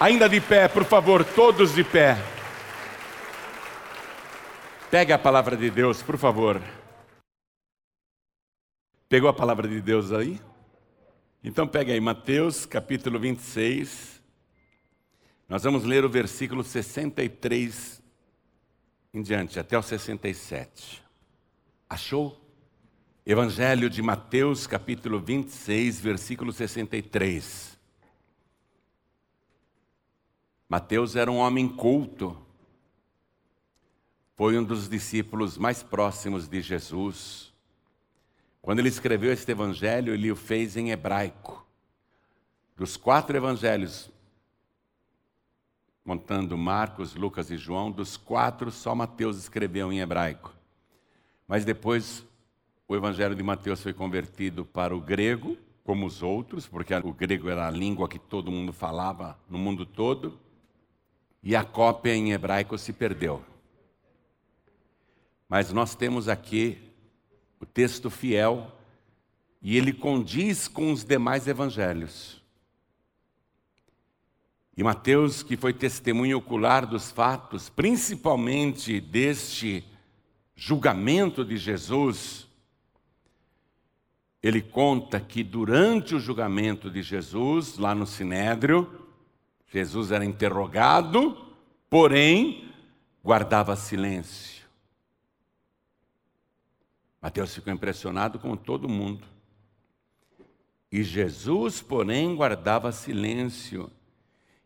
Ainda de pé, por favor, todos de pé. Pegue a palavra de Deus, por favor. Pegou a palavra de Deus aí? Então pegue aí Mateus capítulo 26. Nós vamos ler o versículo 63 em diante, até o 67. Achou? Evangelho de Mateus, capítulo 26, versículo 63. Mateus era um homem culto, foi um dos discípulos mais próximos de Jesus. Quando ele escreveu este evangelho, ele o fez em hebraico. Dos quatro evangelhos, contando Marcos, Lucas e João, dos quatro, só Mateus escreveu em hebraico. Mas depois o evangelho de Mateus foi convertido para o grego, como os outros, porque o grego era a língua que todo mundo falava no mundo todo e a cópia em hebraico se perdeu. Mas nós temos aqui o texto fiel e ele condiz com os demais evangelhos. E Mateus, que foi testemunho ocular dos fatos, principalmente deste julgamento de Jesus, ele conta que durante o julgamento de Jesus, lá no Sinédrio, Jesus era interrogado, porém guardava silêncio. Mateus ficou impressionado com todo mundo. E Jesus, porém, guardava silêncio.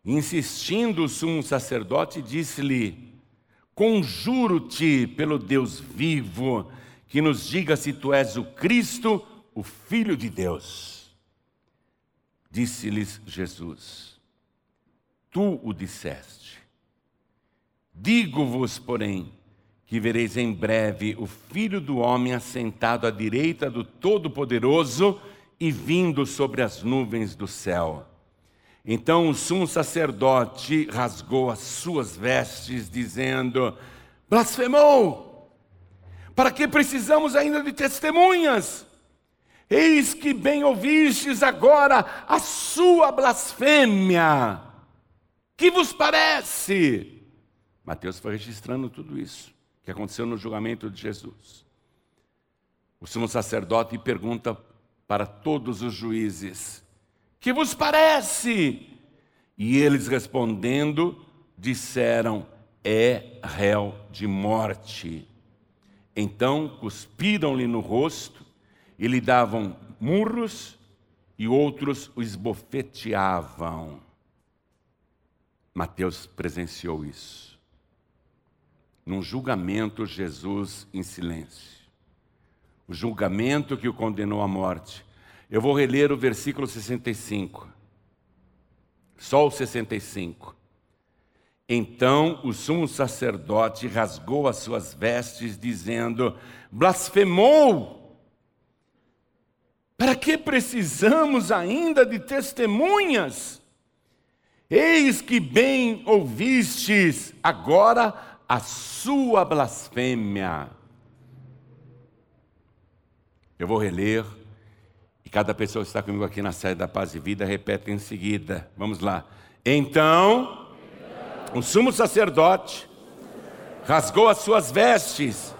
Insistindo o sumo sacerdote, disse-lhe: Conjuro-te pelo Deus vivo, que nos diga se tu és o Cristo, o Filho de Deus. Disse-lhes Jesus: tu o disseste. Digo-vos, porém, que vereis em breve o Filho do Homem assentado à direita do Todo-Poderoso e vindo sobre as nuvens do céu. Então o sumo sacerdote rasgou as suas vestes, dizendo: Blasfemou! Para que precisamos ainda de testemunhas? Eis que bem ouvistes agora a sua blasfêmia. Que vos parece? Mateus foi registrando tudo isso que aconteceu no julgamento de Jesus. O sumo sacerdote pergunta para todos os juízes: Que vos parece? E eles respondendo, disseram: É réu de morte. Então cuspiram-lhe no rosto e lhe davam murros, e outros o esbofeteavam. Mateus presenciou isso. Num julgamento, Jesus em silêncio. O julgamento que o condenou à morte. Eu vou reler o versículo 65. Só o 65. Então o sumo sacerdote rasgou as suas vestes, dizendo: Blasfemou! Para que precisamos ainda de testemunhas? Eis que bem ouvistes agora a sua blasfêmia. Eu vou reler, e cada pessoa que está comigo aqui na sede da paz e vida repete em seguida. Vamos lá. Então, o sumo sacerdote rasgou as suas vestes,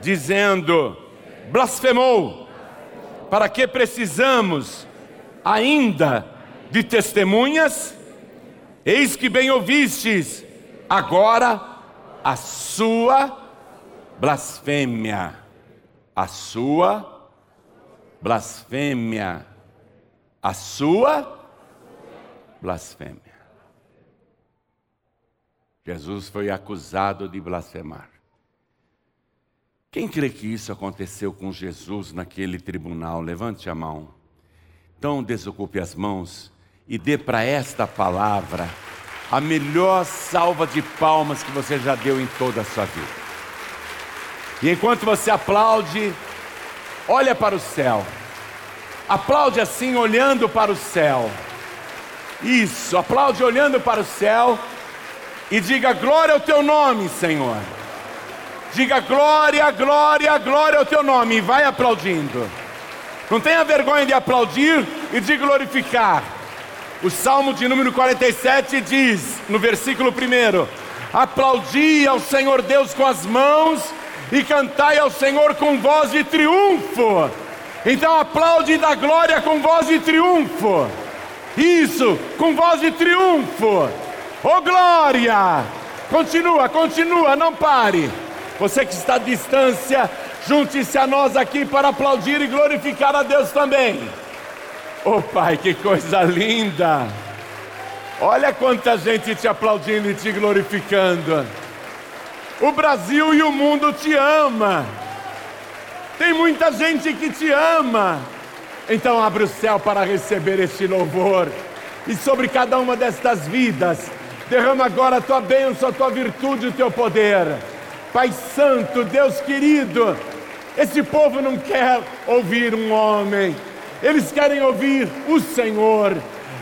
dizendo: blasfemou. Para que precisamos ainda de testemunhas? Eis que bem ouvistes, agora a sua blasfêmia. A sua blasfêmia. A sua blasfêmia. Jesus foi acusado de blasfemar. Quem crê que isso aconteceu com Jesus naquele tribunal? Levante a mão. Então desocupe as mãos e dê para esta palavra a melhor salva de palmas que você já deu em toda a sua vida. E enquanto você aplaude, olha para o céu. Aplaude assim, olhando para o céu. Isso, aplaude olhando para o céu e diga glória ao teu nome, Senhor. Diga glória, glória, glória ao teu nome e vai aplaudindo. Não tenha vergonha de aplaudir e de glorificar. O Salmo de número 47 diz, no versículo 1: Aplaudi ao Senhor Deus com as mãos e cantai ao Senhor com voz de triunfo. Então aplaude e dá glória com voz de triunfo. Isso, com voz de triunfo. Oh glória! Continua, continua, não pare. Você que está à distância, junte-se a nós aqui para aplaudir e glorificar a Deus também. Oh Pai, que coisa linda! Olha quanta gente te aplaudindo e te glorificando. O Brasil e o mundo te ama. Tem muita gente que te ama. Então abre o céu para receber este louvor. E sobre cada uma destas vidas, derrama agora a tua bênção, a tua virtude, o teu poder. Pai Santo, Deus querido, esse povo não quer ouvir um homem, eles querem ouvir o Senhor.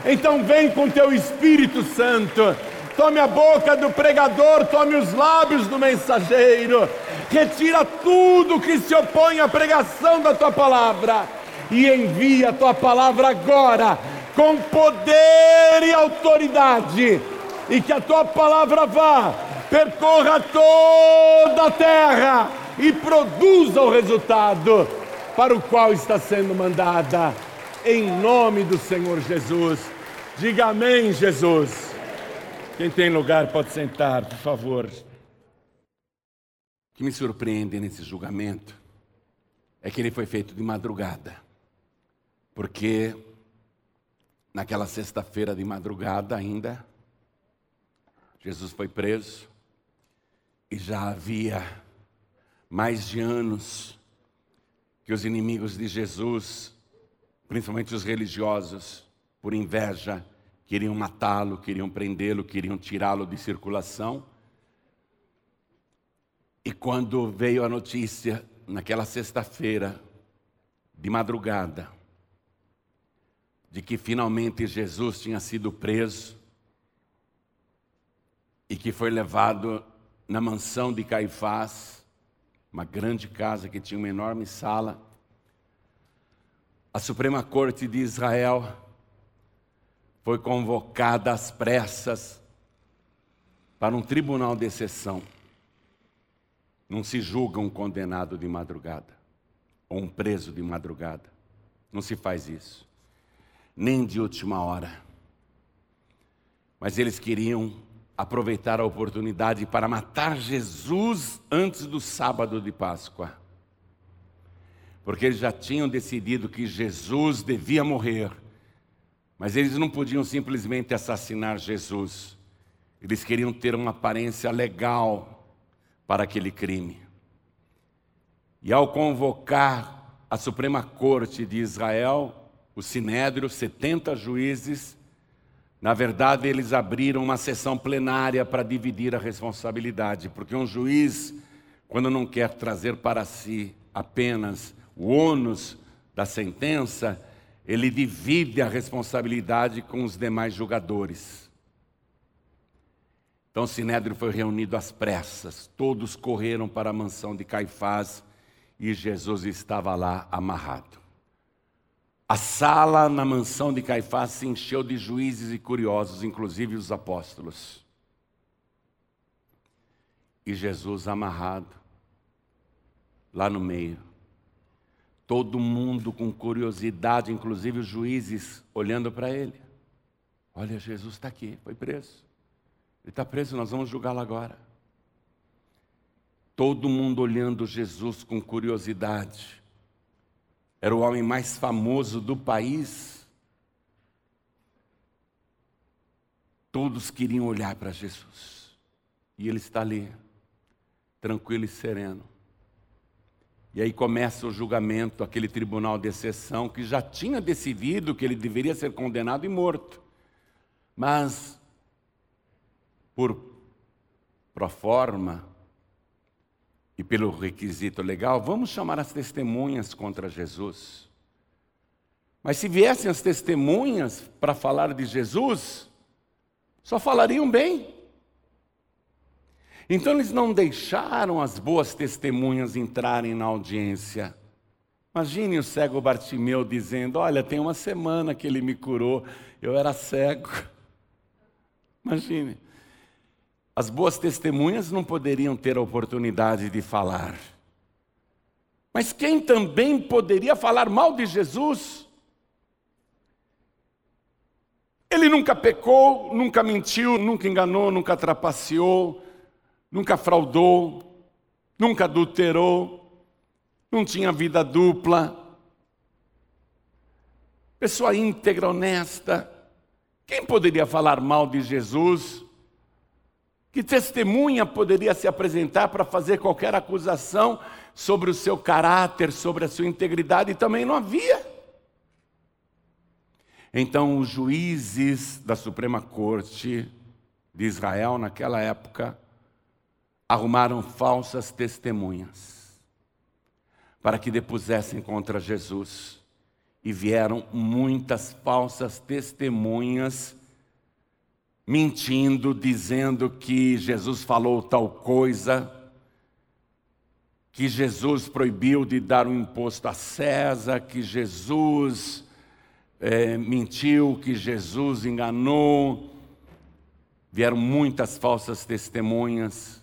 Então vem com teu Espírito Santo. Tome a boca do pregador, tome os lábios do mensageiro, retira tudo que se opõe à pregação da tua palavra. E envia a tua palavra agora com poder e autoridade, e que a tua palavra vá, percorra toda a terra e produza o resultado para o qual está sendo mandada, em nome do Senhor Jesus. Diga amém, Jesus. Quem tem lugar pode sentar, por favor. O que me surpreende nesse julgamento é que ele foi feito de madrugada. Porque naquela sexta-feira de madrugada ainda, Jesus foi preso e já havia mais de anos que os inimigos de Jesus, principalmente os religiosos, por inveja, queriam matá-lo, queriam prendê-lo, queriam tirá-lo de circulação. E quando veio a notícia, naquela sexta-feira, de madrugada, de que finalmente Jesus tinha sido preso e que foi levado na mansão de Caifás, uma grande casa que tinha uma enorme sala, a Suprema Corte de Israel foi convocada às pressas para um tribunal de exceção. Não se julga um condenado de madrugada ou um preso de madrugada. Não se faz isso. Nem de última hora. Mas eles queriam aproveitar a oportunidade para matar Jesus antes do sábado de Páscoa. Porque eles já tinham decidido que Jesus devia morrer mas eles não podiam simplesmente assassinar Jesus. Eles queriam ter uma aparência legal para aquele crime. E ao convocar a Suprema Corte de Israel, o Sinédrio, 70 juízes, na verdade eles abriram uma sessão plenária para dividir a responsabilidade, porque um juiz, quando não quer trazer para si apenas o ônus da sentença, ele divide a responsabilidade com os demais julgadores. Então o Sinédrio foi reunido às pressas, todos correram para a mansão de Caifás e Jesus estava lá amarrado. A sala na mansão de Caifás se encheu de juízes e curiosos, inclusive os apóstolos. E Jesus amarrado, lá no meio. Todo mundo com curiosidade, inclusive os juízes, olhando para ele. Olha, Jesus está aqui, foi preso. Ele está preso, nós vamos julgá-lo agora. Todo mundo olhando Jesus com curiosidade. Era o homem mais famoso do país. Todos queriam olhar para Jesus. E ele está ali, tranquilo e sereno. E aí começa o julgamento, aquele tribunal de exceção que já tinha decidido que ele deveria ser condenado e morto. Mas, por pro forma e pelo requisito legal, vamos chamar as testemunhas contra Jesus. Mas se viessem as testemunhas para falar de Jesus, só falariam bem. Então eles não deixaram as boas testemunhas entrarem na audiência. Imagine o cego Bartimeu dizendo: Olha, tem uma semana que ele me curou, eu era cego. Imagine. As boas testemunhas não poderiam ter a oportunidade de falar. Mas quem também poderia falar mal de Jesus? Ele nunca pecou, nunca mentiu, nunca enganou, nunca trapaceou, nunca fraudou, nunca adulterou, não tinha vida dupla. Pessoa íntegra, honesta. Quem poderia falar mal de Jesus? Que testemunha poderia se apresentar para fazer qualquer acusação sobre o seu caráter, sobre a sua integridade? E também não havia. Então, os juízes da Suprema Corte de Israel, naquela época, arrumaram falsas testemunhas para que depusessem contra Jesus. E vieram muitas falsas testemunhas mentindo, dizendo que Jesus falou tal coisa, que Jesus proibiu de dar um imposto a César, que Jesus é, mentiu, que Jesus enganou. Vieram muitas falsas testemunhas,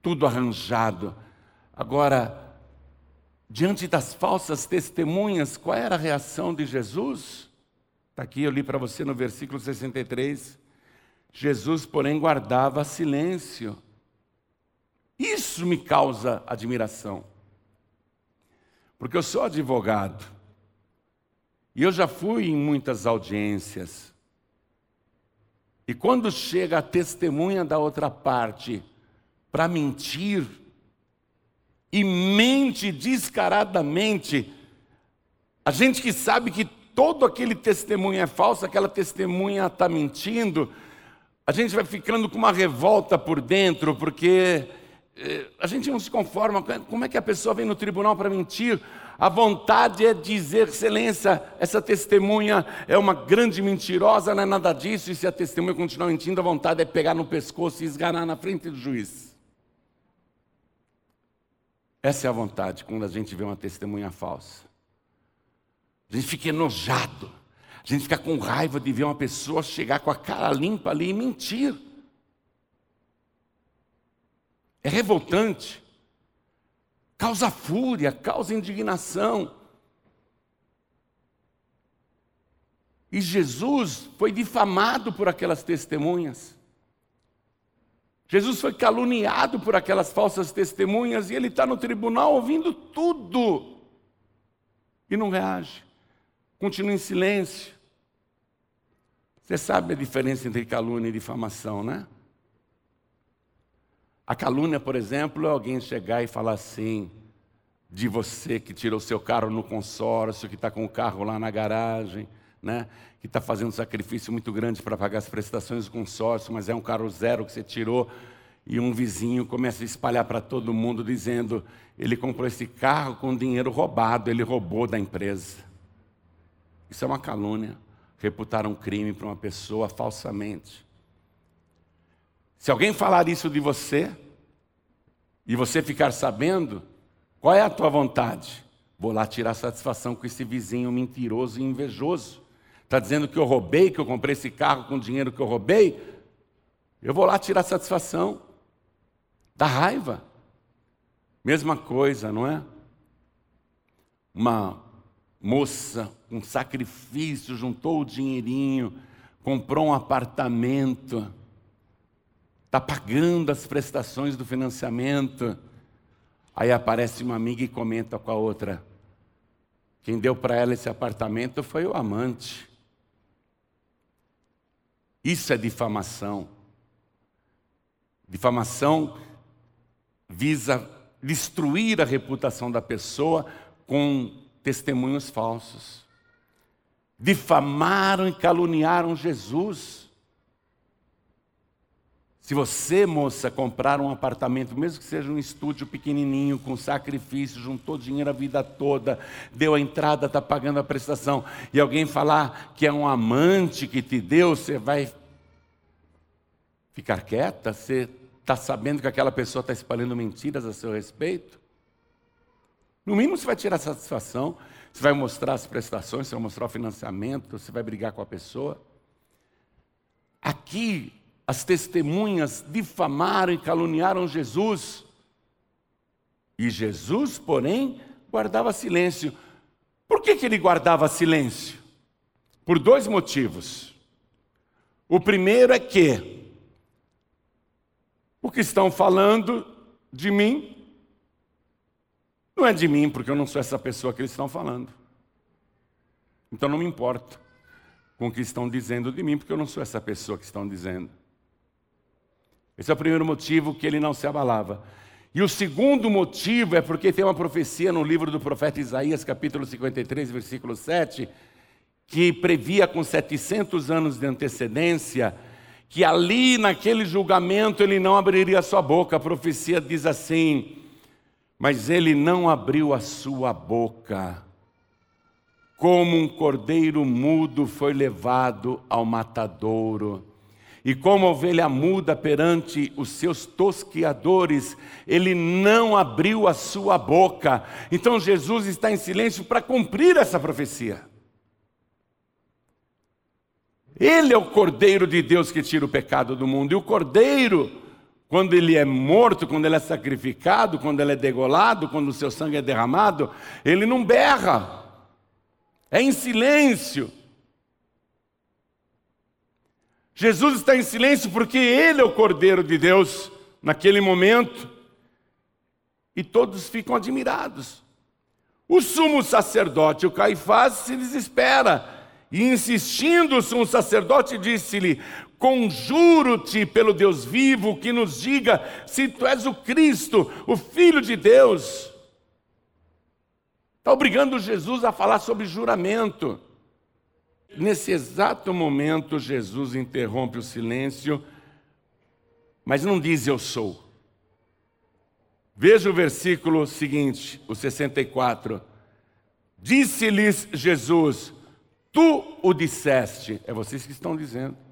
tudo arranjado. Agora, diante das falsas testemunhas, qual era a reação de Jesus? Está aqui, eu li para você no versículo 63. Jesus, porém, guardava silêncio. Isso me causa admiração. Porque eu sou advogado. E eu já fui em muitas audiências. E quando chega a testemunha da outra parte para mentir, e mente descaradamente, a gente que sabe que todo aquele testemunho é falso, aquela testemunha está mentindo, a gente vai ficando com uma revolta por dentro, porque eh, a gente não se conforma. Como é que a pessoa vem no tribunal para mentir? A vontade é dizer, excelência, essa testemunha é uma grande mentirosa, não é nada disso, e se a testemunha continuar mentindo, a vontade é pegar no pescoço e esganar na frente do juiz. Essa é a vontade quando a gente vê uma testemunha falsa. A gente fica enojado. A gente fica com raiva de ver uma pessoa chegar com a cara limpa ali e mentir. É revoltante. Causa fúria, causa indignação. E Jesus foi difamado por aquelas testemunhas. Jesus foi caluniado por aquelas falsas testemunhas e ele está no tribunal ouvindo tudo e não reage continua em silêncio. Você sabe a diferença entre calúnia e difamação, né? A calúnia, por exemplo, é alguém chegar e falar assim de você que tirou seu carro no consórcio, que está com o carro lá na garagem, né? que está fazendo um sacrifício muito grande para pagar as prestações do consórcio, mas é um carro zero que você tirou, e um vizinho começa a espalhar para todo mundo dizendo: ele comprou esse carro com dinheiro roubado, ele roubou da empresa. Isso é uma calúnia. Reputar um crime para uma pessoa falsamente. Se alguém falar isso de você, e você ficar sabendo, qual é a tua vontade? Vou lá tirar satisfação com esse vizinho mentiroso e invejoso. Está dizendo que eu roubei, que eu comprei esse carro com o dinheiro que eu roubei? Eu vou lá tirar satisfação. Dá raiva. Mesma coisa, não é? Uma moça, um sacrifício, juntou o dinheirinho, comprou um apartamento, está pagando as prestações do financiamento. Aí aparece uma amiga e comenta com a outra: quem deu para ela esse apartamento foi o amante. Isso é difamação. Difamação visa destruir a reputação da pessoa com testemunhos falsos. Difamaram e caluniaram Jesus. Se você, moça, comprar um apartamento, mesmo que seja um estúdio pequenininho, com sacrifício, juntou dinheiro a vida toda, deu a entrada, está pagando a prestação, e alguém falar que é um amante que te deu, você vai ficar quieta? Você está sabendo que aquela pessoa está espalhando mentiras a seu respeito? No mínimo você vai tirar satisfação, você vai mostrar as prestações, você vai mostrar o financiamento, você vai brigar com a pessoa. Aqui, as testemunhas difamaram e caluniaram Jesus. E Jesus, porém, guardava silêncio. Por que, que ele guardava silêncio? Por dois motivos. O primeiro é que o que estão falando de mim não é de mim, porque eu não sou essa pessoa que eles estão falando. Então não me importo com o que estão dizendo de mim, porque eu não sou essa pessoa que estão dizendo. Esse é o primeiro motivo que ele não se abalava. E o segundo motivo é porque tem uma profecia no livro do profeta Isaías, capítulo 53, versículo 7, que previa com 700 anos de antecedência que ali naquele julgamento ele não abriria sua boca. A profecia diz assim: Mas ele não abriu a sua boca como um cordeiro mudo foi levado ao matadouro. E como ovelha muda perante os seus tosqueadores, ele não abriu a sua boca. Então Jesus está em silêncio para cumprir essa profecia. Ele é o cordeiro de Deus que tira o pecado do mundo. E o cordeiro, quando ele é morto, quando ele é sacrificado, quando ele é degolado, quando o seu sangue é derramado, ele não berra é em silêncio. Jesus está em silêncio porque Ele é o Cordeiro de Deus naquele momento. E todos ficam admirados. O sumo sacerdote, o Caifás, se desespera. E insistindo, o sumo sacerdote disse-lhe: Conjuro-te pelo Deus vivo que nos diga se tu és o Cristo, o Filho de Deus. Está obrigando Jesus a falar sobre juramento. Nesse exato momento, Jesus interrompe o silêncio, mas não diz eu sou. Veja o versículo seguinte, o 64. Disse-lhes Jesus: Tu o disseste. É vocês que estão dizendo.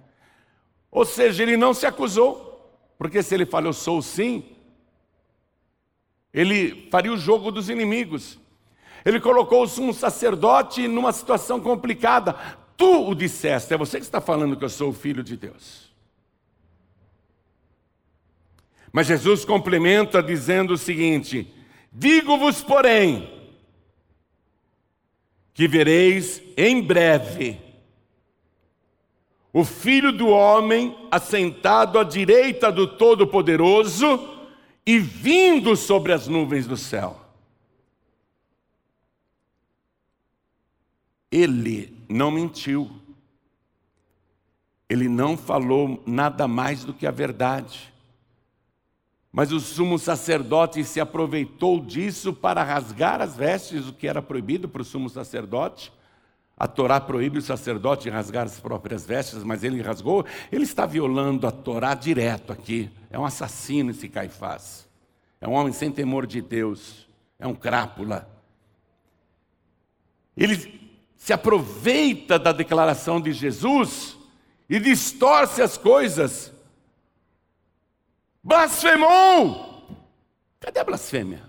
Ou seja, ele não se acusou, porque se ele fala eu sou sim, ele faria o jogo dos inimigos. Ele colocou o sumo sacerdote numa situação complicada. Tu o disseste, é você que está falando que eu sou o filho de Deus. Mas Jesus complementa dizendo o seguinte: Digo-vos, porém, que vereis em breve o Filho do Homem assentado à direita do Todo-Poderoso e vindo sobre as nuvens do céu. Ele não mentiu. Ele não falou nada mais do que a verdade. Mas o sumo sacerdote se aproveitou disso para rasgar as vestes, o que era proibido para o sumo sacerdote. A Torá proíbe o sacerdote rasgar as próprias vestes, mas ele rasgou. Ele está violando a Torá direto aqui. É um assassino esse Caifás. É um homem sem temor de Deus. É um crápula. Ele se aproveita da declaração de Jesus e distorce as coisas. Blasfemou! Cadê a blasfêmia?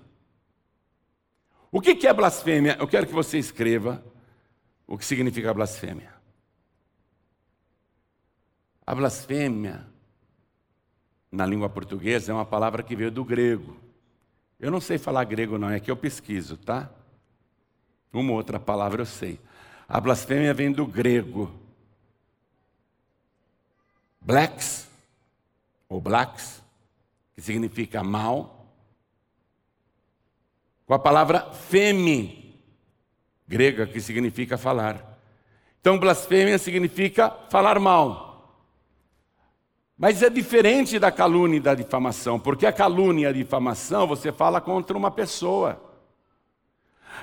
O que é blasfêmia? Eu quero que você escreva o que significa blasfêmia. A blasfêmia, na língua portuguesa, é uma palavra que veio do grego. Eu não sei falar grego, não, é que eu pesquiso, tá? Uma outra palavra eu sei. A blasfêmia vem do grego. Blacks, ou blacks, que significa mal, com a palavra feme, grega, que significa falar. Então, blasfêmia significa falar mal. Mas é diferente da calúnia e da difamação, porque a calúnia e a difamação você fala contra uma pessoa.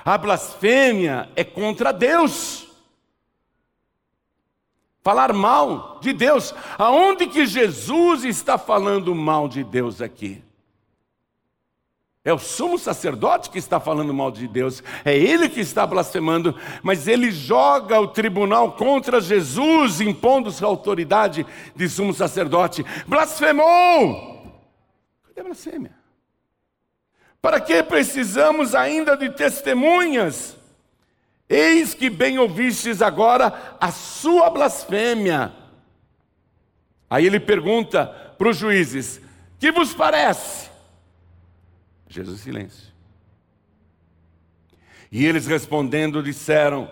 A blasfêmia é contra Deus. Falar mal de Deus. Aonde que Jesus está falando mal de Deus aqui? É o sumo sacerdote que está falando mal de Deus, é ele que está blasfemando, mas ele joga o tribunal contra Jesus, impondo sua autoridade de sumo sacerdote. Blasfemou! Cadê a blasfêmia? Para que precisamos ainda de testemunhas? Eis que bem ouvistes agora a sua blasfêmia. Aí ele pergunta para os juízes: Que vos parece? Jesus, silêncio. E eles respondendo disseram: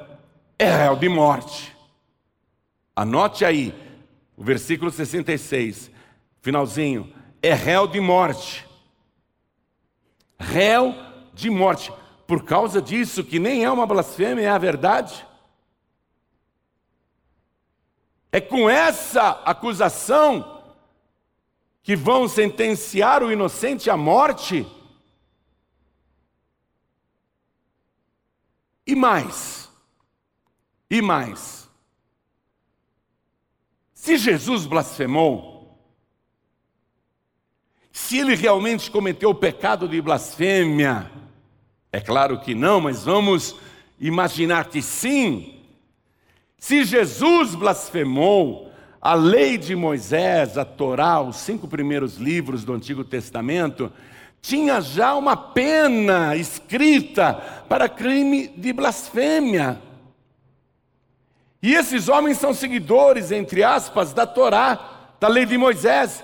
É réu de morte. Anote aí, o versículo 66, finalzinho: É réu de morte. Réu de morte por causa disso, que nem é uma blasfêmia, é a verdade? É com essa acusação que vão sentenciar o inocente à morte? E mais, e mais. Se Jesus blasfemou, se ele realmente cometeu o pecado de blasfêmia, é claro que não, mas vamos imaginar que sim. Se Jesus blasfemou a lei de Moisés, a Torá, os cinco primeiros livros do Antigo Testamento, tinha já uma pena escrita para crime de blasfêmia. E esses homens são seguidores, entre aspas, da Torá, da lei de Moisés.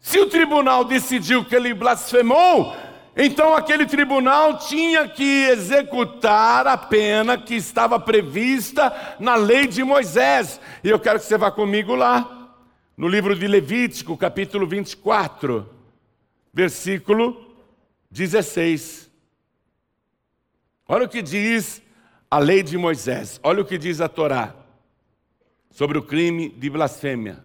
Se o tribunal decidiu que ele blasfemou, então aquele tribunal tinha que executar a pena que estava prevista na lei de Moisés. E eu quero que você vá comigo lá, no livro de Levítico, capítulo 24, versículo 16. Olha o que diz a lei de Moisés, olha o que diz a Torá sobre o crime de blasfêmia.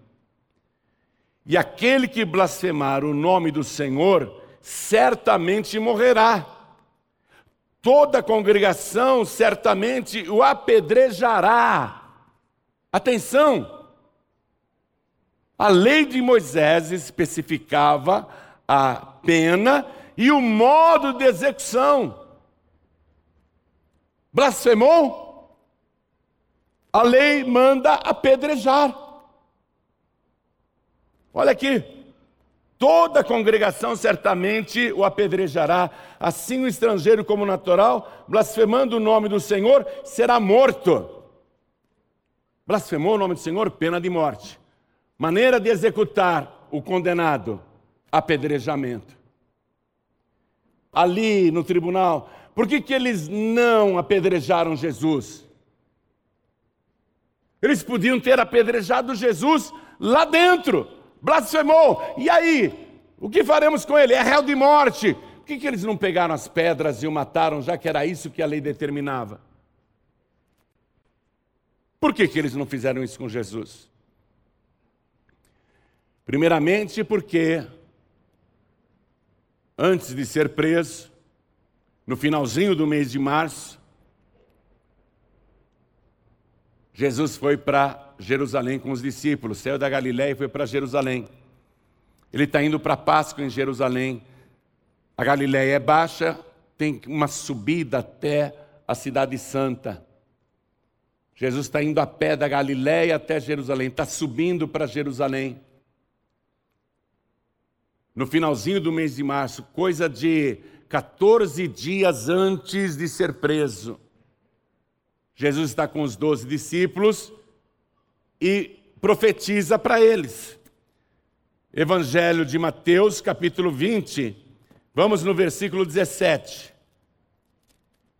E aquele que blasfemar o nome do Senhor, certamente morrerá. Toda a congregação certamente o apedrejará. Atenção! A lei de Moisés especificava a pena e o modo de execução. Blasfemou? A lei manda apedrejar. Olha aqui. Toda a congregação certamente o apedrejará, assim o estrangeiro como o natural, blasfemando o nome do Senhor, será morto. Blasfemou o nome do Senhor, pena de morte. Maneira de executar o condenado, apedrejamento. Ali no tribunal, por que, que eles não apedrejaram Jesus? Eles podiam ter apedrejado Jesus lá dentro blasfemou. E aí? O que faremos com ele? É réu de morte. Por que, que eles não pegaram as pedras e o mataram, já que era isso que a lei determinava? Por que, que eles não fizeram isso com Jesus? Primeiramente, porque antes de ser preso, no finalzinho do mês de março, Jesus foi para Jerusalém com os discípulos, saiu da Galiléia e foi para Jerusalém. Ele está indo para Páscoa em Jerusalém. A Galiléia é baixa, tem uma subida até a cidade santa. Jesus está indo a pé da Galiléia até Jerusalém, está subindo para Jerusalém. No finalzinho do mês de março, coisa de 14 dias antes de ser preso. Jesus está com os doze discípulos e profetiza para eles. Evangelho de Mateus, capítulo 20, vamos no versículo 17.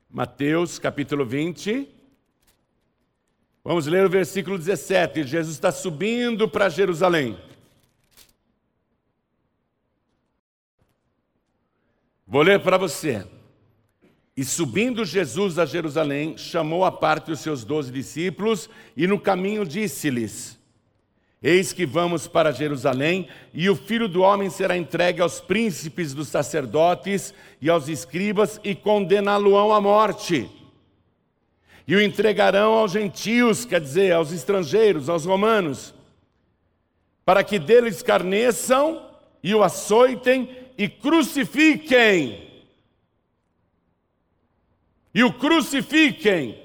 Mateus, capítulo 20. Vamos ler o versículo 17. Jesus está subindo para Jerusalém. Vou ler para você. E subindo Jesus a Jerusalém, chamou à parte os seus doze discípulos e no caminho disse-lhes: Eis que vamos para Jerusalém, e o filho do homem será entregue aos príncipes dos sacerdotes e aos escribas, e condená-lo-ão à morte. E o entregarão aos gentios, quer dizer, aos estrangeiros, aos romanos, para que dele escarneçam e o açoitem e crucifiquem e o crucifiquem.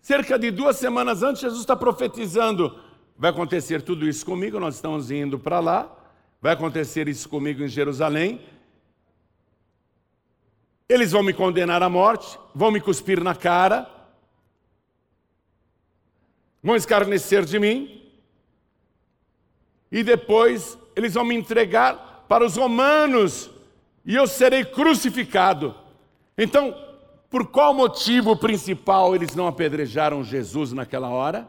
Cerca de duas semanas antes, Jesus está profetizando: vai acontecer tudo isso comigo, nós estamos indo para lá, vai acontecer isso comigo em Jerusalém. Eles vão me condenar à morte, vão me cuspir na cara, vão escarnecer de mim, e depois eles vão me entregar para os romanos, e eu serei crucificado. Então, por qual motivo principal eles não apedrejaram Jesus naquela hora?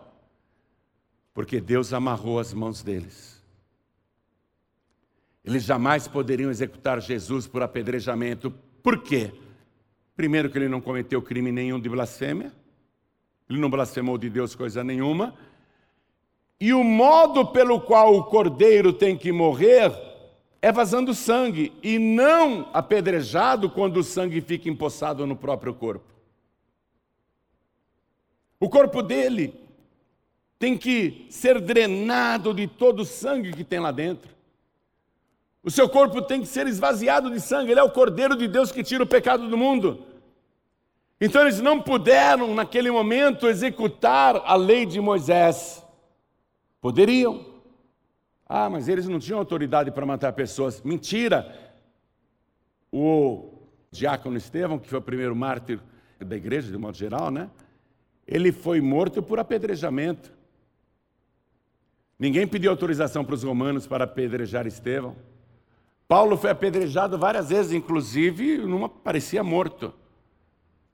Porque Deus amarrou as mãos deles. Eles jamais poderiam executar Jesus por apedrejamento. Por quê? Primeiro, que ele não cometeu crime nenhum de blasfêmia. Ele não blasfemou de Deus coisa nenhuma. E o modo pelo qual o cordeiro tem que morrer é vazando sangue e não apedrejado quando o sangue fica empoçado no próprio corpo. O corpo dele tem que ser drenado de todo o sangue que tem lá dentro. O seu corpo tem que ser esvaziado de sangue, ele é o Cordeiro de Deus que tira o pecado do mundo. Então eles não puderam, naquele momento, executar a lei de Moisés. Poderiam, ah, mas eles não tinham autoridade para matar pessoas. Mentira! O diácono Estevão, que foi o primeiro mártir da igreja, de modo geral, né? Ele foi morto por apedrejamento. Ninguém pediu autorização para os romanos para apedrejar Estevão. Paulo foi apedrejado várias vezes, inclusive, numa parecia morto.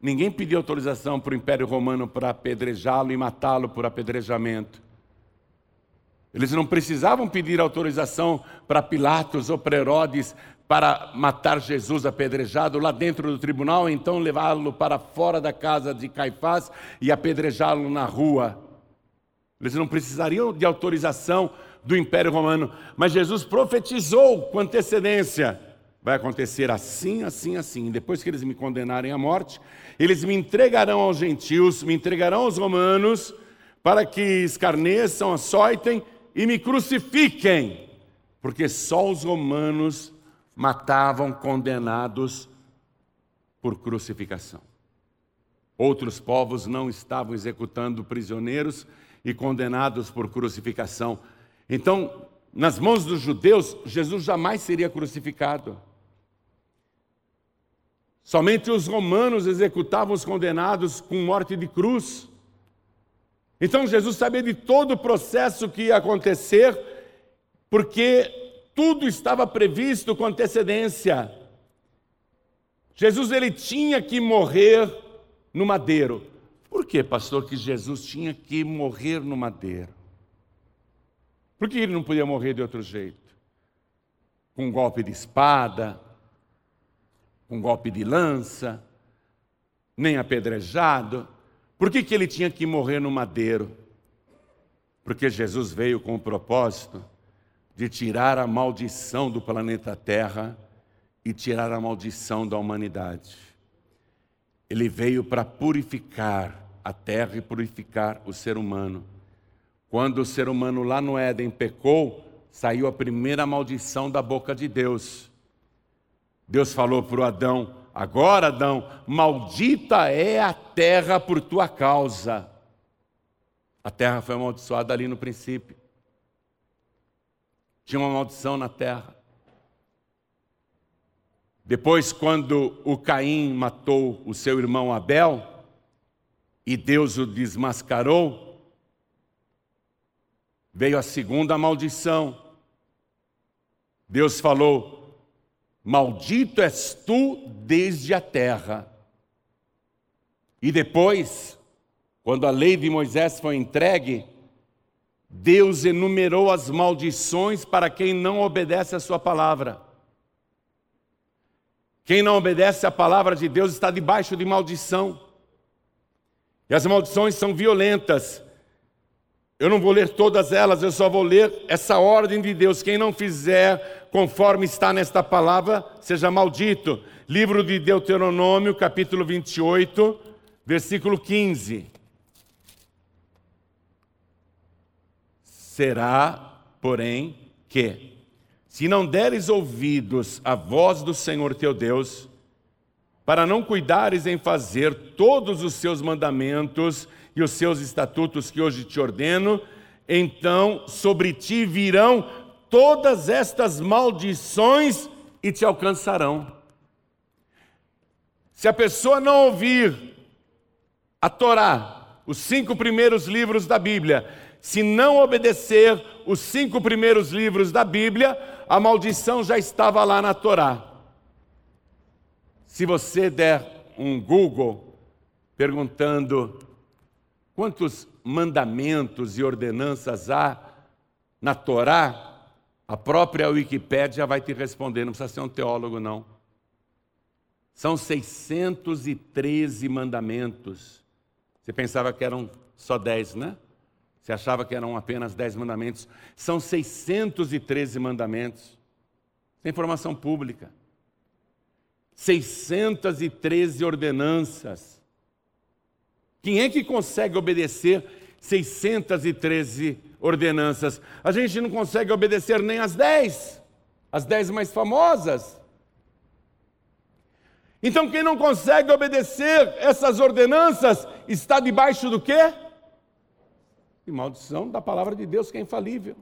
Ninguém pediu autorização para o Império Romano para apedrejá-lo e matá-lo por apedrejamento. Eles não precisavam pedir autorização para Pilatos ou para Herodes para matar Jesus apedrejado lá dentro do tribunal, então levá-lo para fora da casa de Caifás e apedrejá-lo na rua. Eles não precisariam de autorização do Império Romano, mas Jesus profetizou com antecedência: vai acontecer assim, assim, assim. Depois que eles me condenarem à morte, eles me entregarão aos gentios, me entregarão aos romanos, para que escarneçam, açoitem e me crucifiquem, porque só os romanos matavam condenados por crucificação. Outros povos não estavam executando prisioneiros e condenados por crucificação. Então, nas mãos dos judeus, Jesus jamais seria crucificado. Somente os romanos executavam os condenados com morte de cruz. Então Jesus sabia de todo o processo que ia acontecer, porque tudo estava previsto com antecedência. Jesus ele tinha que morrer no madeiro. Por que, pastor, que Jesus tinha que morrer no madeiro? Por que ele não podia morrer de outro jeito? Com um golpe de espada, com um golpe de lança, nem apedrejado. Por que, que ele tinha que morrer no madeiro? Porque Jesus veio com o propósito de tirar a maldição do planeta Terra e tirar a maldição da humanidade. Ele veio para purificar a terra e purificar o ser humano. Quando o ser humano lá no Éden pecou, saiu a primeira maldição da boca de Deus. Deus falou para o Adão: Agora, Adão, maldita é a terra por tua causa. A terra foi amaldiçoada ali no princípio. Tinha uma maldição na terra. Depois, quando o Caim matou o seu irmão Abel, e Deus o desmascarou, veio a segunda maldição. Deus falou: Maldito és tu desde a terra. E depois, quando a lei de Moisés foi entregue, Deus enumerou as maldições para quem não obedece a sua palavra. Quem não obedece a palavra de Deus está debaixo de maldição. E as maldições são violentas. Eu não vou ler todas elas, eu só vou ler essa ordem de Deus. Quem não fizer conforme está nesta palavra, seja maldito. Livro de Deuteronômio, capítulo 28, versículo 15. Será, porém, que, se não deres ouvidos à voz do Senhor teu Deus, para não cuidares em fazer todos os seus mandamentos e os seus estatutos que hoje te ordeno, então sobre ti virão todas estas maldições e te alcançarão. Se a pessoa não ouvir a Torá, os cinco primeiros livros da Bíblia, se não obedecer os cinco primeiros livros da Bíblia, a maldição já estava lá na Torá. Se você der um Google perguntando quantos mandamentos e ordenanças há na Torá, a própria Wikipédia vai te responder, não precisa ser um teólogo, não. São 613 mandamentos. Você pensava que eram só 10, né? Você achava que eram apenas 10 mandamentos. São 613 mandamentos. Isso é informação pública. 613 ordenanças. Quem é que consegue obedecer 613 ordenanças? A gente não consegue obedecer nem as 10, as 10 mais famosas. Então, quem não consegue obedecer essas ordenanças está debaixo do quê? E maldição da palavra de Deus que é infalível.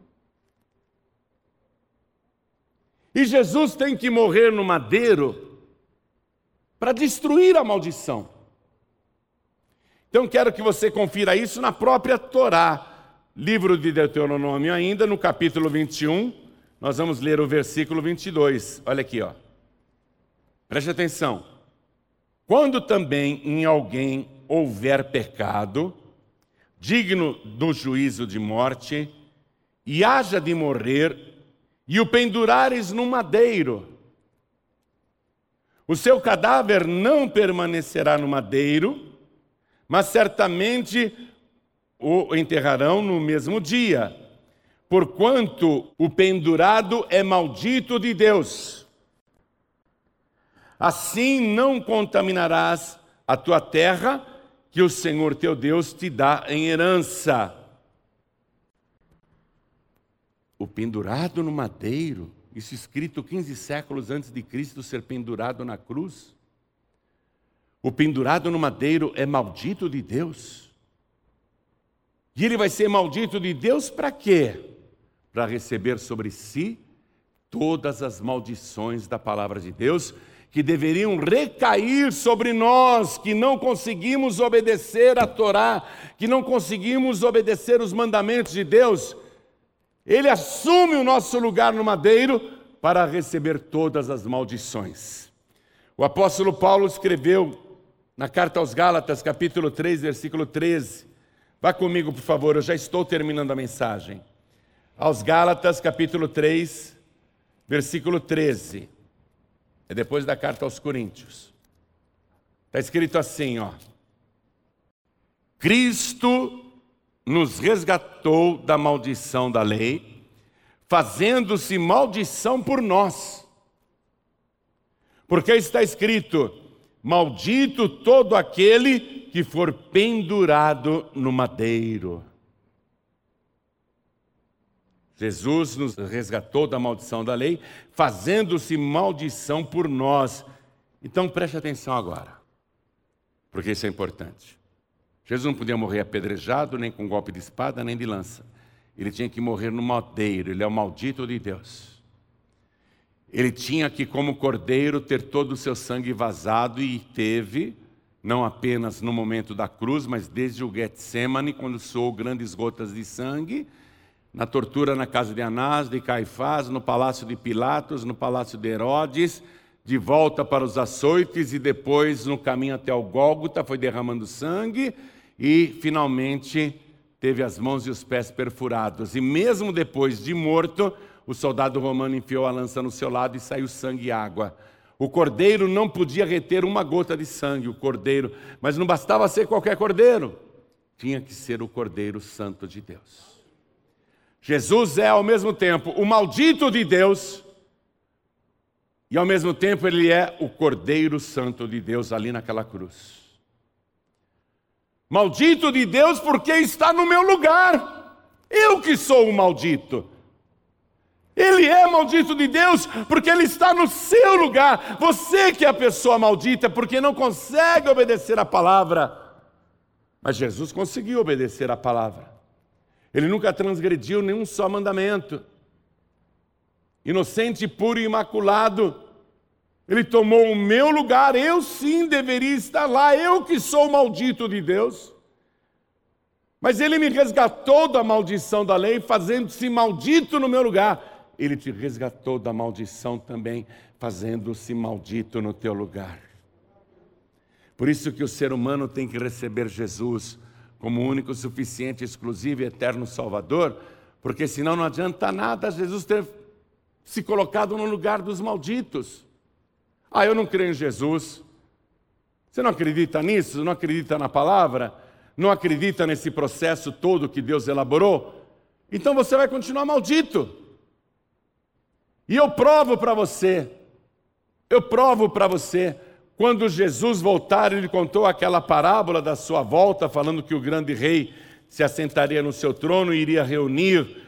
E Jesus tem que morrer no madeiro para destruir a maldição. Então quero que você confira isso na própria Torá, livro de Deuteronômio ainda, no capítulo 21, nós vamos ler o versículo 22. Olha aqui, ó. Preste atenção. Quando também em alguém houver pecado, digno do juízo de morte, e haja de morrer, e o pendurares no madeiro, o seu cadáver não permanecerá no madeiro, mas certamente o enterrarão no mesmo dia, porquanto o pendurado é maldito de Deus. Assim não contaminarás a tua terra, que o Senhor teu Deus te dá em herança. O pendurado no madeiro, isso escrito 15 séculos antes de Cristo ser pendurado na cruz. O pendurado no madeiro é maldito de Deus. E ele vai ser maldito de Deus para quê? Para receber sobre si todas as maldições da palavra de Deus que deveriam recair sobre nós, que não conseguimos obedecer a Torá, que não conseguimos obedecer os mandamentos de Deus, ele assume o nosso lugar no madeiro para receber todas as maldições. O apóstolo Paulo escreveu na carta aos Gálatas, capítulo 3, versículo 13. Vá comigo, por favor, eu já estou terminando a mensagem. Aos Gálatas, capítulo 3, versículo 13. É depois da carta aos Coríntios. Está escrito assim, ó. Cristo nos resgatou da maldição da lei, fazendo-se maldição por nós. Porque está escrito: Maldito todo aquele que for pendurado no madeiro. Jesus nos resgatou da maldição da lei, fazendo-se maldição por nós. Então preste atenção agora, porque isso é importante. Jesus não podia morrer apedrejado, nem com golpe de espada, nem de lança. Ele tinha que morrer no madeiro, ele é o maldito de Deus. Ele tinha que, como cordeiro, ter todo o seu sangue vazado e teve, não apenas no momento da cruz, mas desde o Getsemane, quando soou grandes gotas de sangue, na tortura na casa de Anás, de Caifás, no palácio de Pilatos, no palácio de Herodes, de volta para os açoites e depois no caminho até o Gólgota foi derramando sangue e finalmente teve as mãos e os pés perfurados. E mesmo depois de morto, o soldado romano enfiou a lança no seu lado e saiu sangue e água. O cordeiro não podia reter uma gota de sangue, o cordeiro, mas não bastava ser qualquer cordeiro, tinha que ser o cordeiro santo de Deus. Jesus é ao mesmo tempo o maldito de Deus e ao mesmo tempo ele é o Cordeiro Santo de Deus ali naquela cruz. Maldito de Deus porque está no meu lugar. Eu que sou o maldito. Ele é maldito de Deus porque ele está no seu lugar. Você que é a pessoa maldita porque não consegue obedecer a palavra. Mas Jesus conseguiu obedecer a palavra. Ele nunca transgrediu nenhum só mandamento. inocente, puro e imaculado. Ele tomou o meu lugar, eu sim deveria estar lá, eu que sou maldito de Deus. Mas ele me resgatou da maldição da lei, fazendo-se maldito no meu lugar. Ele te resgatou da maldição também, fazendo-se maldito no teu lugar. Por isso que o ser humano tem que receber Jesus como único, suficiente, exclusivo e eterno Salvador, porque senão não adianta nada Jesus ter se colocado no lugar dos malditos. Ah, eu não creio em Jesus. Você não acredita nisso? Não acredita na palavra? Não acredita nesse processo todo que Deus elaborou? Então você vai continuar maldito. E eu provo para você, eu provo para você, quando Jesus voltar, ele contou aquela parábola da sua volta, falando que o grande rei se assentaria no seu trono e iria reunir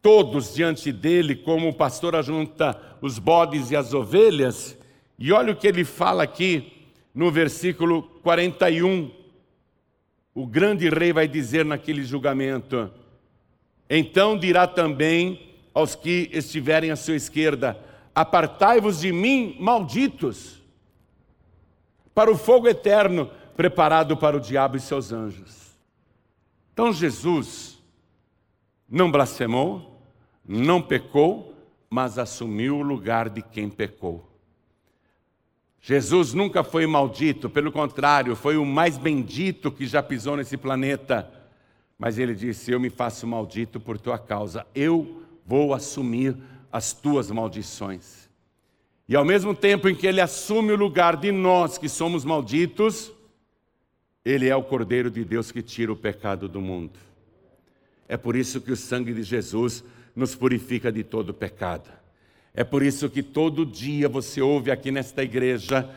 todos diante dele, como o pastor ajunta os bodes e as ovelhas. E olha o que ele fala aqui no versículo 41. O grande rei vai dizer naquele julgamento: Então dirá também aos que estiverem à sua esquerda: Apartai-vos de mim, malditos, para o fogo eterno preparado para o diabo e seus anjos. Então Jesus não blasfemou, não pecou, mas assumiu o lugar de quem pecou. Jesus nunca foi maldito, pelo contrário, foi o mais bendito que já pisou nesse planeta. Mas ele disse: Eu me faço maldito por tua causa, eu vou assumir as tuas maldições. E ao mesmo tempo em que ele assume o lugar de nós que somos malditos, ele é o Cordeiro de Deus que tira o pecado do mundo. É por isso que o sangue de Jesus nos purifica de todo pecado. É por isso que todo dia você ouve aqui nesta igreja,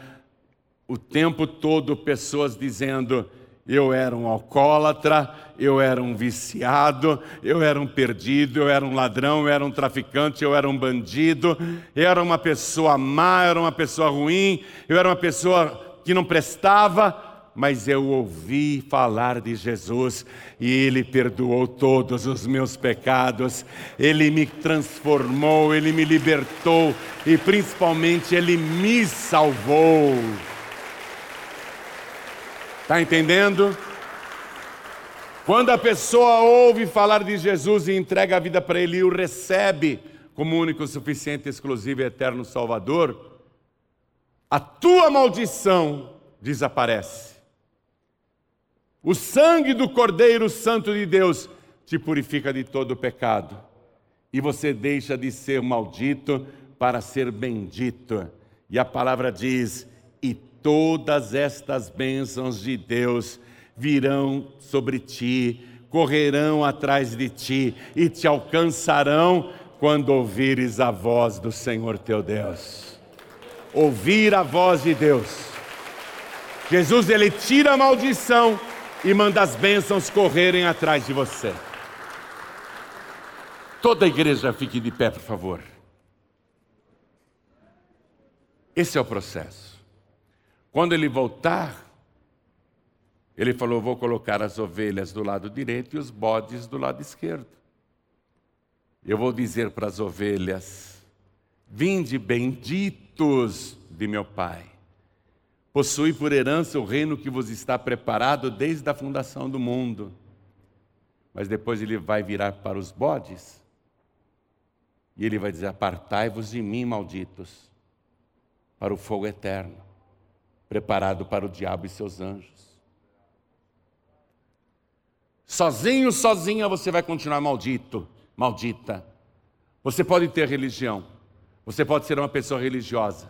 o tempo todo, pessoas dizendo: eu era um alcoólatra, eu era um viciado, eu era um perdido, eu era um ladrão, eu era um traficante, eu era um bandido, eu era uma pessoa má, eu era uma pessoa ruim, eu era uma pessoa que não prestava mas eu ouvi falar de Jesus e Ele perdoou todos os meus pecados, Ele me transformou, Ele me libertou e principalmente Ele me salvou. Está entendendo? Quando a pessoa ouve falar de Jesus e entrega a vida para Ele e o recebe como único, suficiente, exclusivo e eterno Salvador, a tua maldição desaparece o sangue do Cordeiro Santo de Deus te purifica de todo pecado. E você deixa de ser maldito para ser bendito. E a palavra diz: todas estas bênçãos de Deus virão sobre ti, correrão atrás de ti e te alcançarão quando ouvires a voz do Senhor teu Deus. Ouvir a voz de Deus. Jesus ele tira a maldição e manda as bênçãos correrem atrás de você. Toda a igreja fique de pé, por favor. Esse é o processo. Quando ele voltar, ele falou: Vou colocar as ovelhas do lado direito e os bodes do lado esquerdo. Eu vou dizer para as ovelhas: Vinde benditos de meu Pai Possui por herança o reino que vos está preparado desde a fundação do mundo. Mas depois ele vai virar para os bodes e ele vai dizer: Apartai-vos de mim, malditos, para o fogo eterno, preparado para o diabo e seus anjos. Sozinho, sozinha você vai continuar maldito, maldita. Você pode ter religião, você pode ser uma pessoa religiosa,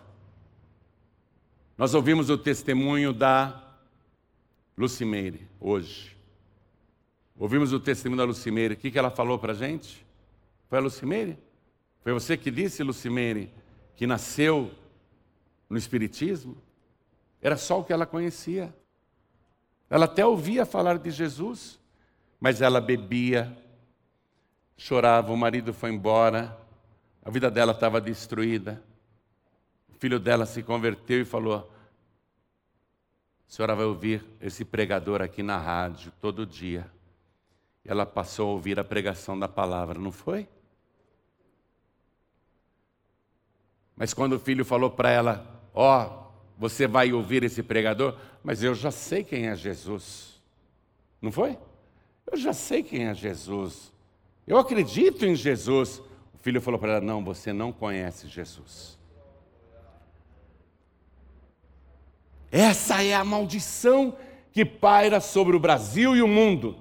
nós ouvimos o testemunho da Lucimeire hoje. Ouvimos o testemunho da Lucimeire. O que ela falou para a gente? Foi a Lucimeire? Foi você que disse, Lucimeire, que nasceu no Espiritismo? Era só o que ela conhecia. Ela até ouvia falar de Jesus, mas ela bebia, chorava, o marido foi embora, a vida dela estava destruída. O filho dela se converteu e falou: a senhora vai ouvir esse pregador aqui na rádio todo dia. Ela passou a ouvir a pregação da palavra, não foi? Mas quando o filho falou para ela: Ó, oh, você vai ouvir esse pregador, mas eu já sei quem é Jesus. Não foi? Eu já sei quem é Jesus. Eu acredito em Jesus. O filho falou para ela: Não, você não conhece Jesus. Essa é a maldição que paira sobre o Brasil e o mundo.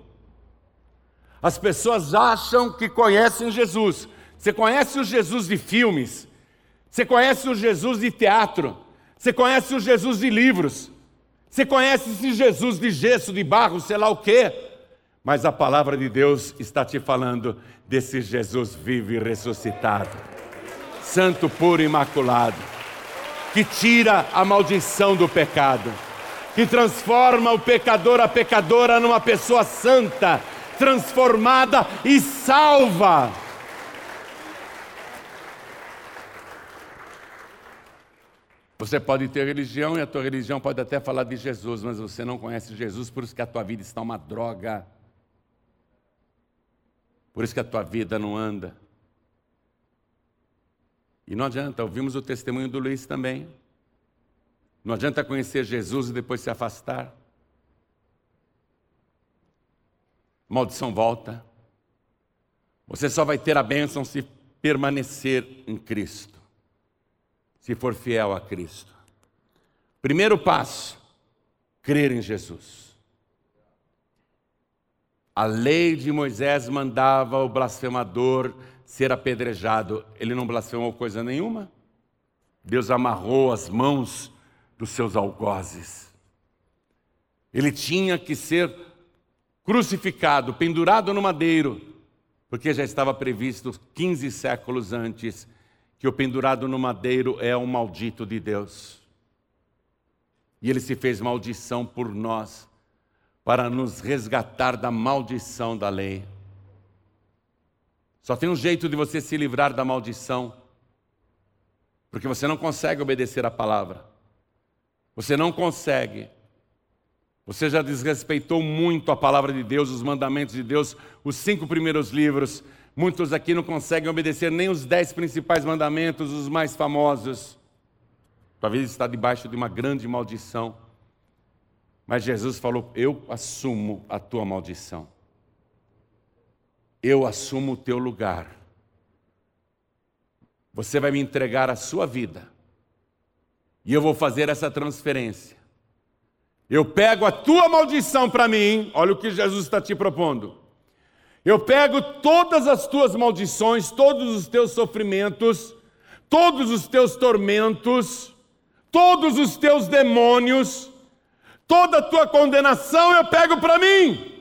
As pessoas acham que conhecem Jesus. Você conhece o Jesus de filmes, você conhece o Jesus de teatro, você conhece o Jesus de livros, você conhece esse Jesus de gesso, de barro, sei lá o quê. Mas a palavra de Deus está te falando desse Jesus vivo e ressuscitado, santo, puro e imaculado, que tira a maldição do pecado, que transforma o pecador, a pecadora, numa pessoa santa, transformada e salva. Você pode ter religião e a tua religião pode até falar de Jesus, mas você não conhece Jesus, por isso que a tua vida está uma droga. Por isso que a tua vida não anda. E não adianta, ouvimos o testemunho do Luiz também. Não adianta conhecer Jesus e depois se afastar. Maldição volta. Você só vai ter a bênção se permanecer em Cristo se for fiel a Cristo. Primeiro passo: crer em Jesus. A lei de Moisés mandava o blasfemador ser apedrejado. Ele não blasfemou coisa nenhuma. Deus amarrou as mãos dos seus algozes. Ele tinha que ser crucificado, pendurado no madeiro, porque já estava previsto 15 séculos antes que o pendurado no madeiro é um maldito de Deus. E ele se fez maldição por nós, para nos resgatar da maldição da lei. Só tem um jeito de você se livrar da maldição, porque você não consegue obedecer a palavra. Você não consegue. Você já desrespeitou muito a palavra de Deus, os mandamentos de Deus, os cinco primeiros livros. Muitos aqui não conseguem obedecer nem os dez principais mandamentos, os mais famosos. Talvez está debaixo de uma grande maldição. Mas Jesus falou: Eu assumo a tua maldição. Eu assumo o teu lugar. Você vai me entregar a sua vida. E eu vou fazer essa transferência. Eu pego a tua maldição para mim, olha o que Jesus está te propondo. Eu pego todas as tuas maldições, todos os teus sofrimentos, todos os teus tormentos, todos os teus demônios, toda a tua condenação eu pego para mim.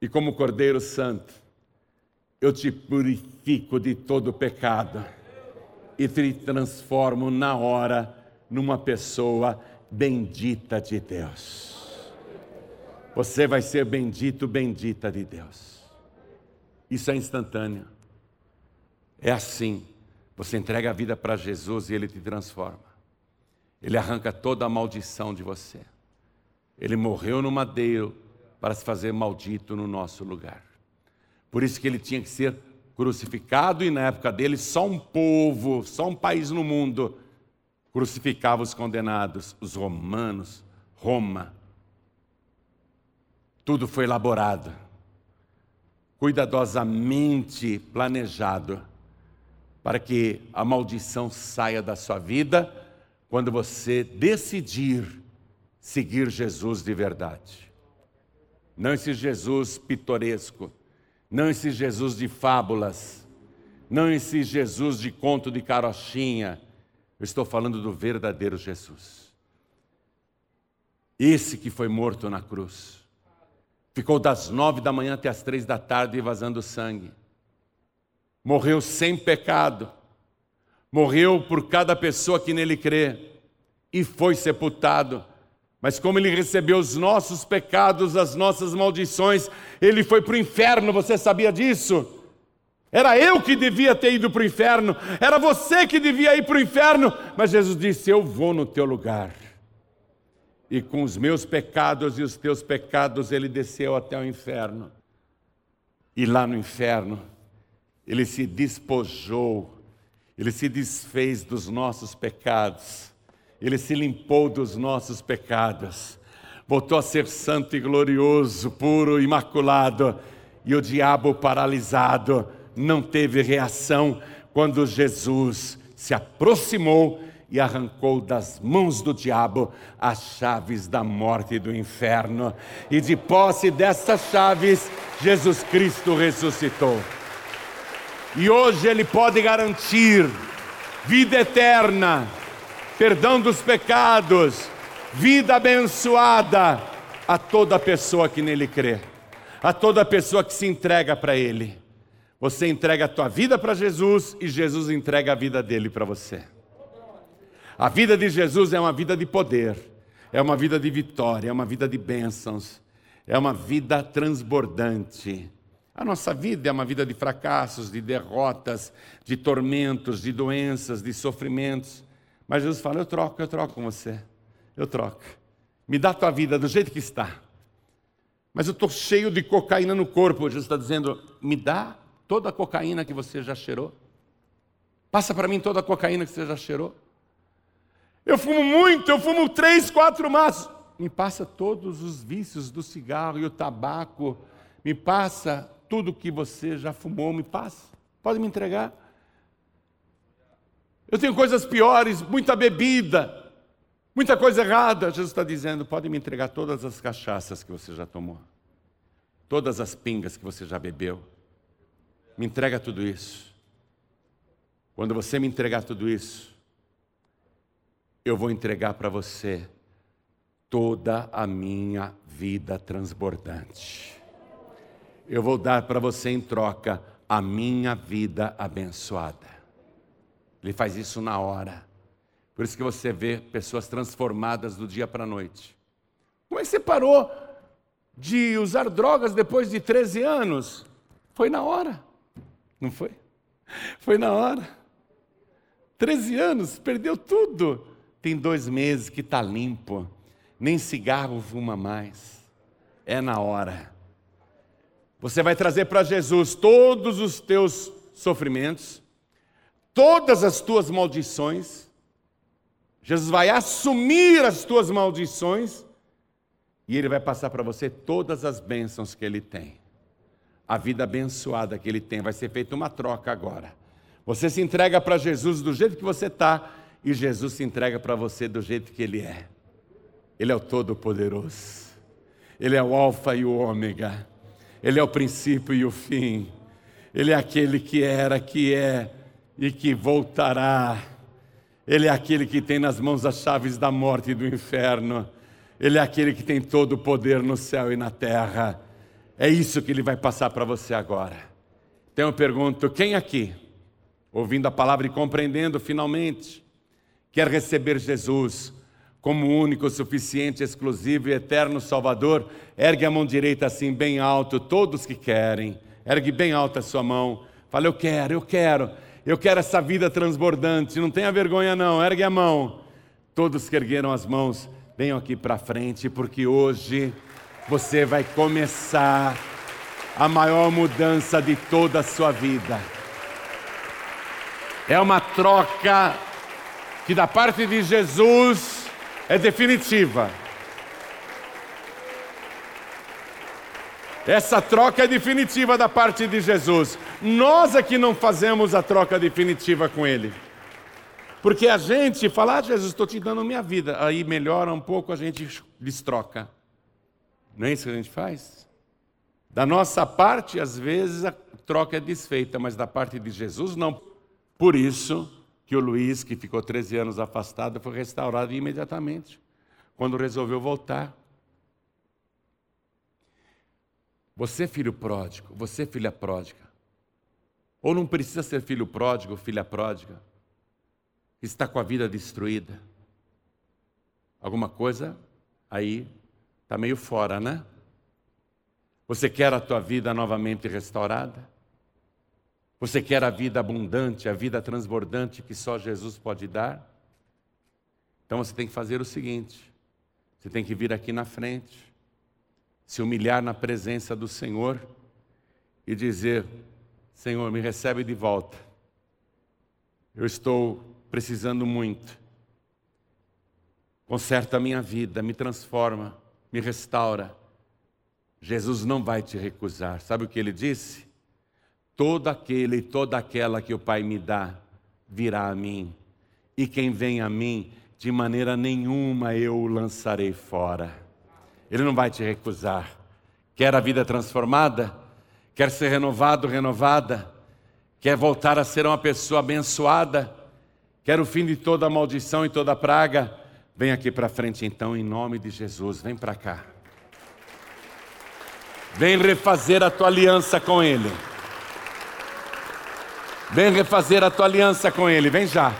E como Cordeiro Santo, eu te purifico de todo pecado e te transformo na hora numa pessoa bendita de Deus. Você vai ser bendito, bendita de Deus. Isso é instantâneo. É assim. Você entrega a vida para Jesus e Ele te transforma. Ele arranca toda a maldição de você. Ele morreu no madeiro para se fazer maldito no nosso lugar. Por isso que ele tinha que ser crucificado, e na época dele, só um povo, só um país no mundo crucificava os condenados, os romanos, Roma. Tudo foi elaborado, cuidadosamente planejado, para que a maldição saia da sua vida quando você decidir seguir Jesus de verdade. Não esse Jesus pitoresco, não esse Jesus de fábulas, não esse Jesus de conto de carochinha. Eu estou falando do verdadeiro Jesus. Esse que foi morto na cruz Ficou das nove da manhã até as três da tarde vazando sangue. Morreu sem pecado. Morreu por cada pessoa que nele crê. E foi sepultado. Mas como ele recebeu os nossos pecados, as nossas maldições, ele foi para o inferno. Você sabia disso? Era eu que devia ter ido para o inferno. Era você que devia ir para o inferno. Mas Jesus disse: Eu vou no teu lugar e com os meus pecados e os teus pecados ele desceu até o inferno. E lá no inferno, ele se despojou Ele se desfez dos nossos pecados, ele se limpou dos nossos pecados, voltou a ser santo e glorioso, puro, imaculado, e o diabo paralisado não teve reação quando Jesus se aproximou e arrancou das mãos do diabo as chaves da morte e do inferno. E de posse destas chaves, Jesus Cristo ressuscitou. E hoje Ele pode garantir vida eterna, perdão dos pecados, vida abençoada a toda pessoa que nele crê, a toda pessoa que se entrega para Ele. Você entrega a tua vida para Jesus e Jesus entrega a vida dele para você. A vida de Jesus é uma vida de poder, é uma vida de vitória, é uma vida de bênçãos, é uma vida transbordante. A nossa vida é uma vida de fracassos, de derrotas, de tormentos, de doenças, de sofrimentos. Mas Jesus fala: Eu troco, eu troco com você. Eu troco. Me dá a tua vida do jeito que está. Mas eu estou cheio de cocaína no corpo. Jesus está dizendo: Me dá toda a cocaína que você já cheirou. Passa para mim toda a cocaína que você já cheirou. Eu fumo muito, eu fumo três, quatro maços. Me passa todos os vícios do cigarro e o tabaco. Me passa tudo que você já fumou, me passa. Pode me entregar. Eu tenho coisas piores, muita bebida, muita coisa errada. Jesus está dizendo: pode me entregar todas as cachaças que você já tomou, todas as pingas que você já bebeu. Me entrega tudo isso. Quando você me entregar tudo isso, eu vou entregar para você toda a minha vida transbordante. Eu vou dar para você em troca a minha vida abençoada. Ele faz isso na hora. Por isso que você vê pessoas transformadas do dia para a noite. Como é que você parou de usar drogas depois de 13 anos? Foi na hora. Não foi? Foi na hora. 13 anos, perdeu tudo tem dois meses que está limpo, nem cigarro fuma mais. É na hora. Você vai trazer para Jesus todos os teus sofrimentos, todas as tuas maldições. Jesus vai assumir as tuas maldições e ele vai passar para você todas as bênçãos que ele tem. A vida abençoada que ele tem. Vai ser feita uma troca agora. Você se entrega para Jesus do jeito que você está e Jesus se entrega para você do jeito que Ele é. Ele é o Todo-Poderoso. Ele é o Alfa e o Ômega. Ele é o princípio e o fim. Ele é aquele que era, que é e que voltará. Ele é aquele que tem nas mãos as chaves da morte e do inferno. Ele é aquele que tem todo o poder no céu e na terra. É isso que ele vai passar para você agora. Então eu pergunto: quem aqui, ouvindo a palavra e compreendendo finalmente, quer receber Jesus como único, suficiente, exclusivo e eterno Salvador, ergue a mão direita assim, bem alto, todos que querem, ergue bem alta a sua mão, fala: Eu quero, eu quero, eu quero essa vida transbordante, não tenha vergonha, não, ergue a mão. Todos que ergueram as mãos, venham aqui para frente, porque hoje você vai começar a maior mudança de toda a sua vida. É uma troca que da parte de Jesus é definitiva. Essa troca é definitiva da parte de Jesus. Nós é que não fazemos a troca definitiva com Ele. Porque a gente fala, ah, Jesus, estou te dando minha vida. Aí melhora um pouco, a gente destroca. Não é isso que a gente faz? Da nossa parte, às vezes, a troca é desfeita, mas da parte de Jesus, não. Por isso, que o Luiz, que ficou 13 anos afastado, foi restaurado imediatamente, quando resolveu voltar. Você, filho pródigo, você, filha pródiga, ou não precisa ser filho pródigo, filha pródiga, está com a vida destruída. Alguma coisa aí está meio fora, né? Você quer a tua vida novamente restaurada? Você quer a vida abundante, a vida transbordante que só Jesus pode dar? Então você tem que fazer o seguinte: você tem que vir aqui na frente, se humilhar na presença do Senhor e dizer: Senhor, me recebe de volta. Eu estou precisando muito. Conserta a minha vida, me transforma, me restaura. Jesus não vai te recusar. Sabe o que ele disse? Todo aquele e toda aquela que o Pai me dá virá a mim, e quem vem a mim, de maneira nenhuma eu o lançarei fora. Ele não vai te recusar. Quer a vida transformada? Quer ser renovado, renovada? Quer voltar a ser uma pessoa abençoada? Quer o fim de toda maldição e toda praga? Vem aqui para frente então, em nome de Jesus. Vem para cá. Vem refazer a tua aliança com Ele. Vem refazer a tua aliança com Ele. Vem já.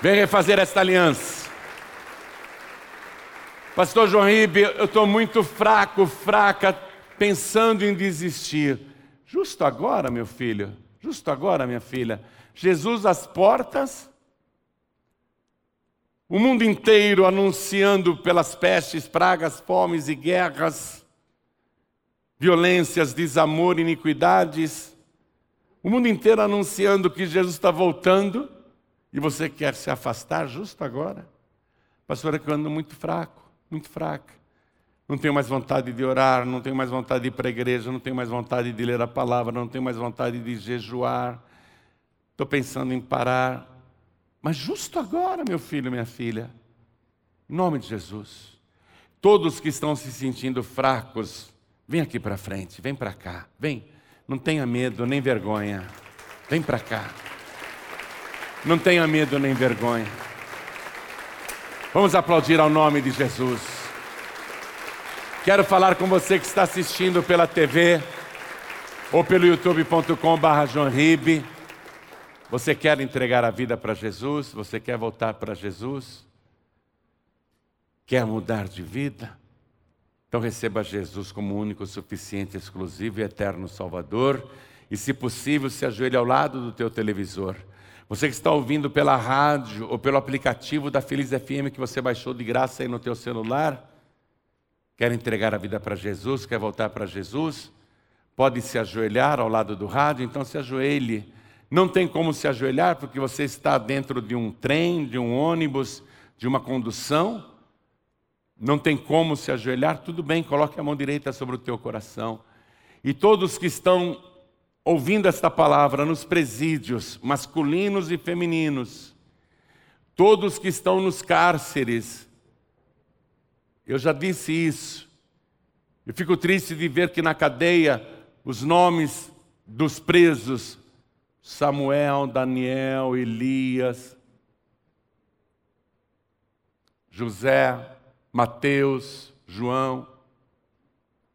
Vem refazer esta aliança. Pastor João Ribe, eu estou muito fraco, fraca, pensando em desistir. Justo agora, meu filho, justo agora, minha filha, Jesus às portas, o mundo inteiro anunciando pelas pestes, pragas, fomes e guerras, violências, desamor, iniquidades, o mundo inteiro anunciando que Jesus está voltando e você quer se afastar justo agora. Pastor, é que eu ando muito fraco, muito fraca. Não tenho mais vontade de orar, não tenho mais vontade de ir para a igreja, não tenho mais vontade de ler a palavra, não tenho mais vontade de jejuar. Estou pensando em parar. Mas justo agora, meu filho, minha filha, em nome de Jesus, todos que estão se sentindo fracos, Vem aqui para frente, vem para cá, vem. Não tenha medo nem vergonha. Vem para cá. Não tenha medo nem vergonha. Vamos aplaudir ao nome de Jesus. Quero falar com você que está assistindo pela TV ou pelo youtube.com.br Ribe. Você quer entregar a vida para Jesus? Você quer voltar para Jesus? Quer mudar de vida? Então receba Jesus como único, suficiente, exclusivo e eterno Salvador. E, se possível, se ajoelhe ao lado do teu televisor. Você que está ouvindo pela rádio ou pelo aplicativo da Feliz FM que você baixou de graça aí no teu celular, quer entregar a vida para Jesus, quer voltar para Jesus, pode se ajoelhar ao lado do rádio, então se ajoelhe. Não tem como se ajoelhar porque você está dentro de um trem, de um ônibus, de uma condução não tem como se ajoelhar, tudo bem, coloque a mão direita sobre o teu coração. E todos que estão ouvindo esta palavra nos presídios, masculinos e femininos, todos que estão nos cárceres, eu já disse isso. Eu fico triste de ver que na cadeia os nomes dos presos, Samuel, Daniel, Elias, José, Mateus, João.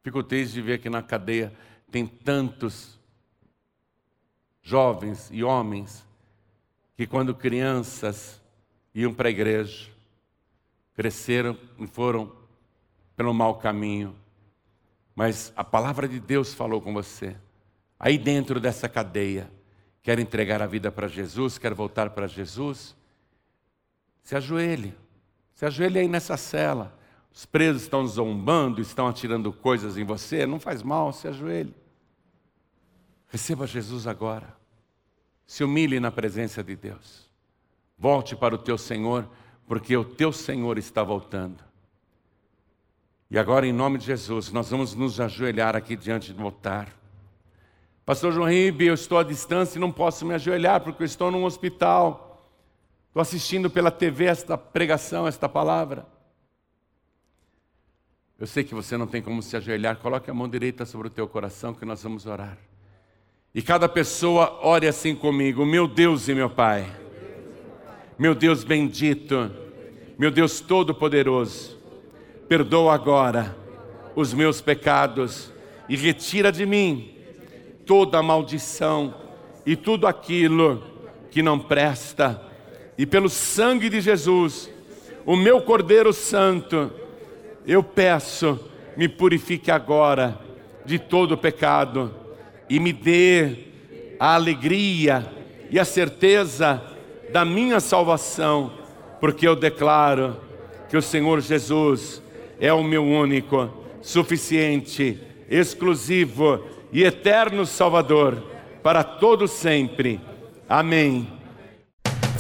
Fico triste de ver que na cadeia tem tantos jovens e homens que, quando crianças, iam para a igreja, cresceram e foram pelo mau caminho. Mas a palavra de Deus falou com você. Aí dentro dessa cadeia, quer entregar a vida para Jesus, quer voltar para Jesus, se ajoelhe. Se ajoelhe aí nessa cela. Os presos estão zombando, estão atirando coisas em você. Não faz mal, se ajoelhe. Receba Jesus agora. Se humilhe na presença de Deus. Volte para o teu Senhor, porque o teu Senhor está voltando. E agora, em nome de Jesus, nós vamos nos ajoelhar aqui diante do altar. Pastor João Ribe, eu estou à distância e não posso me ajoelhar porque eu estou num hospital. Estou assistindo pela TV esta pregação, esta palavra. Eu sei que você não tem como se ajoelhar, coloque a mão direita sobre o teu coração que nós vamos orar. E cada pessoa ore assim comigo: Meu Deus e meu Pai, meu Deus bendito, meu Deus todo-poderoso, perdoa agora os meus pecados e retira de mim toda a maldição e tudo aquilo que não presta e pelo sangue de Jesus, o meu Cordeiro Santo, eu peço, me purifique agora de todo pecado e me dê a alegria e a certeza da minha salvação, porque eu declaro que o Senhor Jesus é o meu único, suficiente, exclusivo e eterno Salvador para todo sempre Amém.